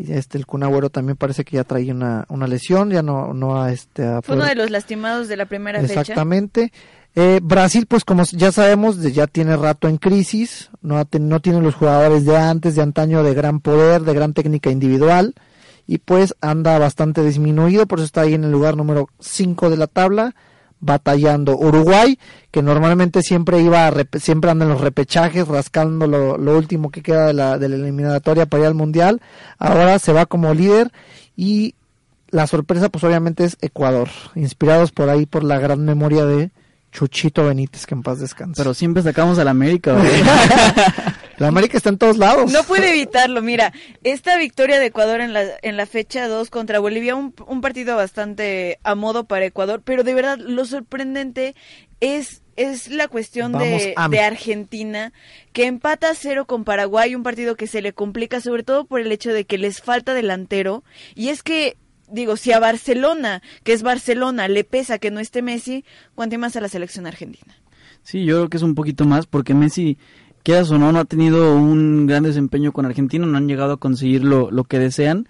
Y Este, el Kun Agüero también parece que ya trae una, una lesión, ya no, no ha este, Fue uno de los lastimados de la primera fecha. Exactamente. Eh, Brasil, pues como ya sabemos, ya tiene rato en crisis, no, no tiene los jugadores de antes, de antaño, de gran poder, de gran técnica individual, y pues anda bastante disminuido, por eso está ahí en el lugar número 5 de la tabla, batallando. Uruguay, que normalmente siempre iba, a siempre anda en los repechajes, rascando lo, lo último que queda de la, de la eliminatoria para ir al Mundial, ahora se va como líder y la sorpresa pues obviamente es Ecuador, inspirados por ahí por la gran memoria de Chuchito Benítez, que en paz descanse. Pero siempre sacamos a la América, güey. la América está en todos lados. No puede evitarlo, mira, esta victoria de Ecuador en la, en la fecha 2 contra Bolivia, un, un partido bastante a modo para Ecuador, pero de verdad lo sorprendente es, es la cuestión de, de Argentina, que empata a cero con Paraguay, un partido que se le complica sobre todo por el hecho de que les falta delantero, y es que digo, si a Barcelona, que es Barcelona, le pesa que no esté Messi, cuánto más a la selección argentina. Sí, yo creo que es un poquito más porque Messi, quieras o no, no ha tenido un gran desempeño con Argentina, no han llegado a conseguir lo, lo que desean,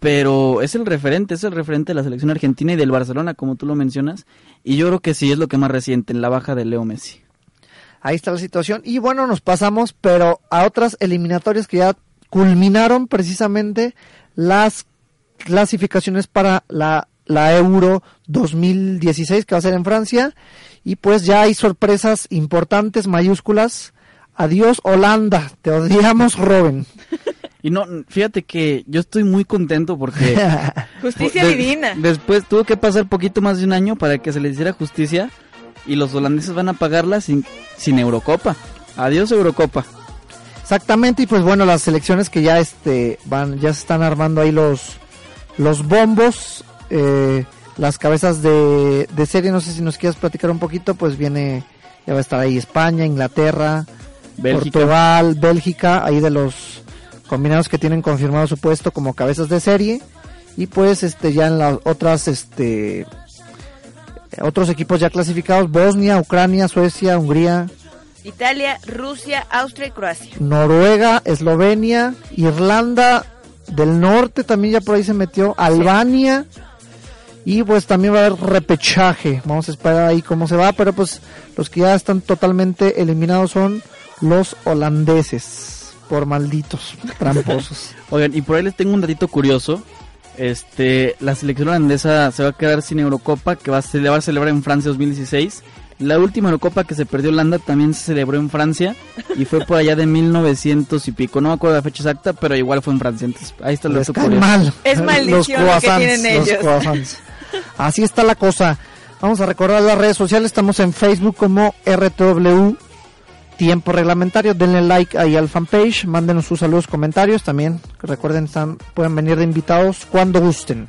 pero es el referente, es el referente de la selección argentina y del Barcelona, como tú lo mencionas, y yo creo que sí es lo que más reciente en la baja de Leo Messi. Ahí está la situación. Y bueno, nos pasamos, pero a otras eliminatorias que ya culminaron precisamente las clasificaciones para la, la Euro 2016 que va a ser en Francia. Y pues ya hay sorpresas importantes, mayúsculas. Adiós Holanda, te odiamos Robin. Y no, fíjate que yo estoy muy contento porque... Justicia de- divina. Después tuvo que pasar poquito más de un año para que se les hiciera justicia y los holandeses van a pagarla sin, sin Eurocopa. Adiós Eurocopa. Exactamente, y pues bueno, las selecciones que ya este van, ya se están armando ahí los los bombos, eh, las cabezas de, de serie, no sé si nos quieres platicar un poquito, pues viene, ya va a estar ahí España, Inglaterra, Bélgica. Portugal, Bélgica, ahí de los combinados que tienen confirmado su puesto como cabezas de serie, y pues este ya en las otras este otros equipos ya clasificados, Bosnia, Ucrania, Suecia, Hungría, Italia, Rusia, Austria y Croacia. Noruega, Eslovenia, Irlanda del Norte también ya por ahí se metió, Albania y pues también va a haber repechaje. Vamos a esperar ahí cómo se va, pero pues los que ya están totalmente eliminados son los holandeses, por malditos, tramposos. Oigan, y por ahí les tengo un datito curioso. Este, la selección holandesa se va a quedar sin Eurocopa, que va a celebrar, celebrar en Francia 2016. La última Eurocopa que se perdió Holanda también se celebró en Francia y fue por allá de 1900 y pico. No me acuerdo la fecha exacta, pero igual fue en Francia. Entonces, ahí está cae curioso. mal. Es Los maldición lo que tienen los ellos. croissants. Así está la cosa. Vamos a recordar las redes sociales. Estamos en Facebook como RTW Tiempo Reglamentario. Denle like ahí al fanpage. Mándenos sus saludos, comentarios. También recuerden, están, pueden venir de invitados cuando gusten.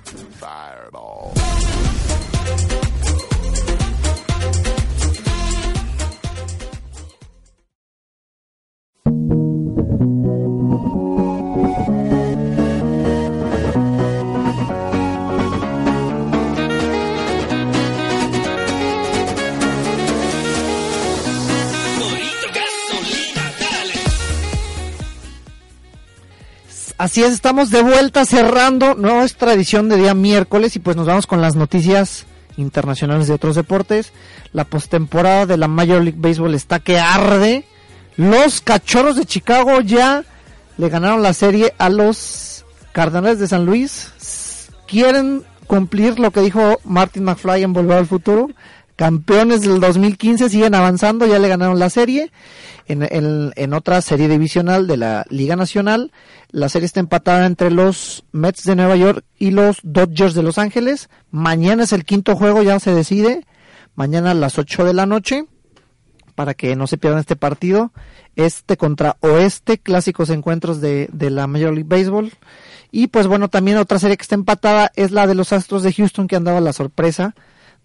Así es, estamos de vuelta cerrando nuestra edición de día miércoles y pues nos vamos con las noticias internacionales de otros deportes. La postemporada de la Major League Baseball está que arde. Los cachorros de Chicago ya le ganaron la serie a los Cardenales de San Luis. Quieren cumplir lo que dijo Martin McFly en Volver al Futuro. Campeones del 2015 siguen avanzando, ya le ganaron la serie. En, en- otra serie divisional de la Liga Nacional, la serie está empatada entre los Mets de Nueva York y los Dodgers de Los Ángeles. Mañana es el quinto juego, ya se decide. Mañana a las 8 de la noche, para que no se pierdan este partido. Este contra Oeste, clásicos encuentros de, de la Major League Baseball. Y pues bueno, también otra serie que está empatada es la de los Astros de Houston, que han dado la sorpresa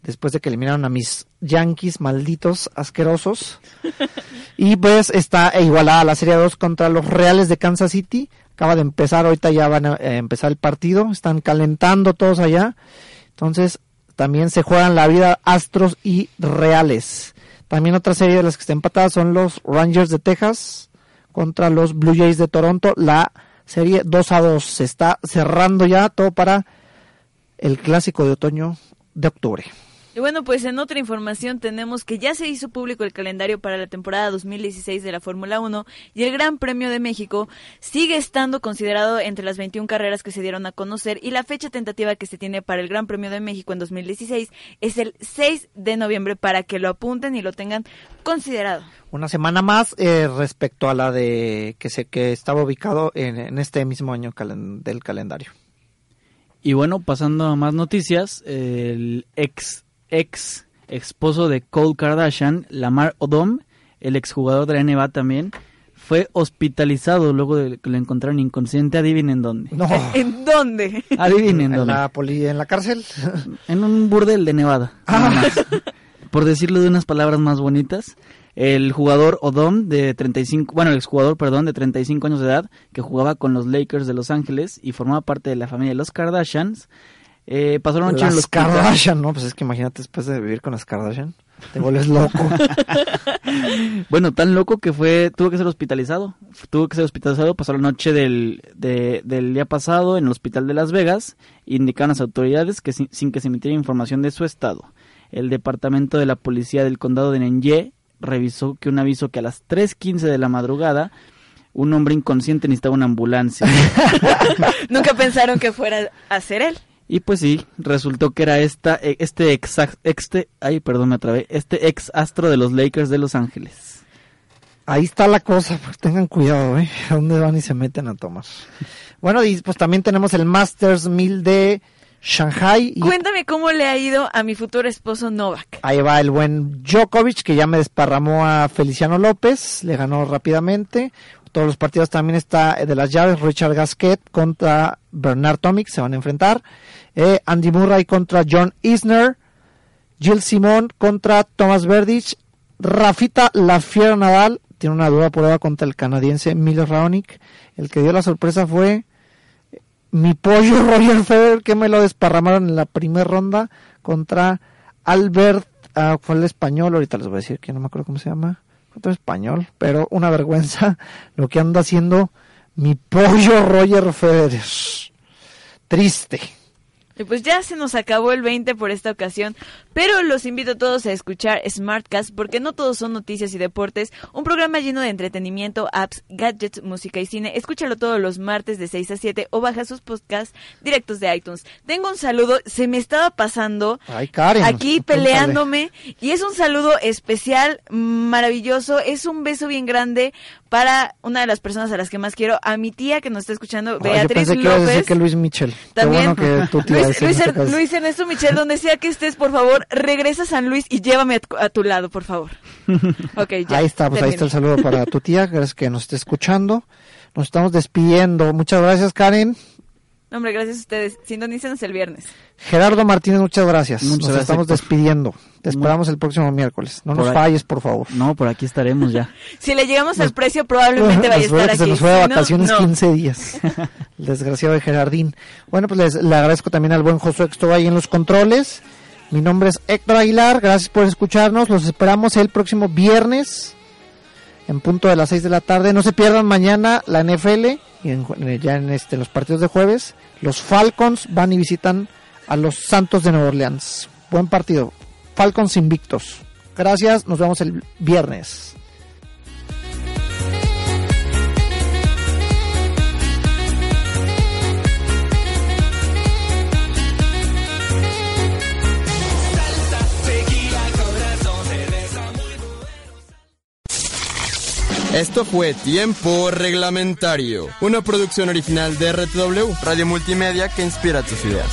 después de que eliminaron a mis Yankees malditos, asquerosos. Y pues está igualada la serie 2 contra los Reales de Kansas City. Acaba de empezar, ahorita ya van a eh, empezar el partido. Están calentando todos allá. Entonces también se juegan la vida Astros y Reales. También otra serie de las que está empatada son los Rangers de Texas contra los Blue Jays de Toronto. La serie 2 a 2 se está cerrando ya todo para el clásico de otoño de octubre. Y bueno, pues en otra información tenemos que ya se hizo público el calendario para la temporada 2016 de la Fórmula 1 y el Gran Premio de México sigue estando considerado entre las 21 carreras que se dieron a conocer y la fecha tentativa que se tiene para el Gran Premio de México en 2016 es el 6 de noviembre para que lo apunten y lo tengan considerado. Una semana más eh, respecto a la de que se que estaba ubicado en, en este mismo año calen- del calendario. Y bueno, pasando a más noticias, el ex ex esposo de Cole Kardashian, Lamar Odom, el exjugador de la NBA también, fue hospitalizado luego de que lo encontraron inconsciente. Adivinen dónde. No. ¿En dónde? Adivinen en dónde. la poli- en la cárcel. En un burdel de Nevada. más. Por decirlo de unas palabras más bonitas, el jugador Odom de 35, bueno, el exjugador, perdón, de 35 años de edad, que jugaba con los Lakers de Los Ángeles y formaba parte de la familia de los Kardashians, eh, pasó la noche en Las hospital. Kardashian, ¿no? Pues es que imagínate después de vivir con las Kardashian, te vuelves loco. Bueno, tan loco que fue, tuvo que ser hospitalizado. Tuvo que ser hospitalizado, pasó la noche del, de- del día pasado en el hospital de Las Vegas. Indicaron las autoridades que sin, sin que se emitiera información de su estado. El departamento de la policía del condado de Nenye revisó que un aviso que a las 3.15 de la madrugada un hombre inconsciente necesitaba una ambulancia. Nunca pensaron que fuera a ser él. Y pues sí, resultó que era esta, eh, este ex, este, ay, perdón, me atrabé, este ex astro de los Lakers de Los Ángeles. Ahí está la cosa, pues tengan cuidado, ¿eh? ¿A dónde van y se meten a tomar? Bueno, y pues también tenemos el Masters 1000 de Shanghai. Y Cuéntame cómo le ha ido a mi futuro esposo Novak. ahí va el buen Djokovic, que ya me desparramó a Feliciano López, le ganó rápidamente. Todos los partidos también está de las llaves, Richard Gasquet contra Bernard Tomic, se van a enfrentar. Eh, Andy Murray contra John Isner. Jill Simon contra Thomas Verdich. Rafita Lafiera Nadal tiene una dura prueba contra el canadiense Milo Raonic. El que dio la sorpresa fue mi pollo Roger Federer que me lo desparramaron en la primera ronda contra Albert, ah, fue el español, ahorita les voy a decir que no me acuerdo cómo se llama, otro español, pero una vergüenza lo que anda haciendo mi pollo Roger Federer. Triste. Y pues ya se nos acabó el 20 por esta ocasión, pero los invito a todos a escuchar Smartcast porque no todos son noticias y deportes, un programa lleno de entretenimiento, apps, gadgets, música y cine. Escúchalo todos los martes de 6 a 7 o baja sus podcasts directos de iTunes. Tengo un saludo, se me estaba pasando Ay, Karen. aquí peleándome y es un saludo especial, maravilloso, es un beso bien grande para una de las personas a las que más quiero, a mi tía que nos está escuchando, Ay, yo Beatriz pensé que ibas a decir López. que Luis Michel. También. Qué bueno que tú te Luis, Luis, Luis Ernesto Michel, donde sea que estés, por favor, regresa a San Luis y llévame a tu, a tu lado, por favor. Ok, ya. Ahí está, pues ahí está el saludo para tu tía, gracias que nos esté escuchando. Nos estamos despidiendo. Muchas gracias, Karen. No, Hombre, gracias a ustedes. Sintonícenos el viernes. Gerardo Martínez, muchas gracias. Muchas nos gracias, estamos Héctor. despidiendo. Te esperamos el próximo miércoles. No nos ahí. falles, por favor. No, por aquí estaremos ya. Si le llegamos al precio, probablemente vaya a estar que se aquí. nos fue de no, vacaciones no. 15 días. El desgraciado de Gerardín. Bueno, pues les, le agradezco también al buen Josué que estuvo ahí en los controles. Mi nombre es Héctor Aguilar. Gracias por escucharnos. Los esperamos el próximo viernes en punto de las 6 de la tarde. No se pierdan mañana la NFL y en ya en este los partidos de jueves. Los Falcons van y visitan a los Santos de Nueva Orleans. Buen partido. Falcons invictos. Gracias. Nos vemos el viernes. Esto fue Tiempo Reglamentario, una producción original de RTW, Radio Multimedia que inspira tus ideas.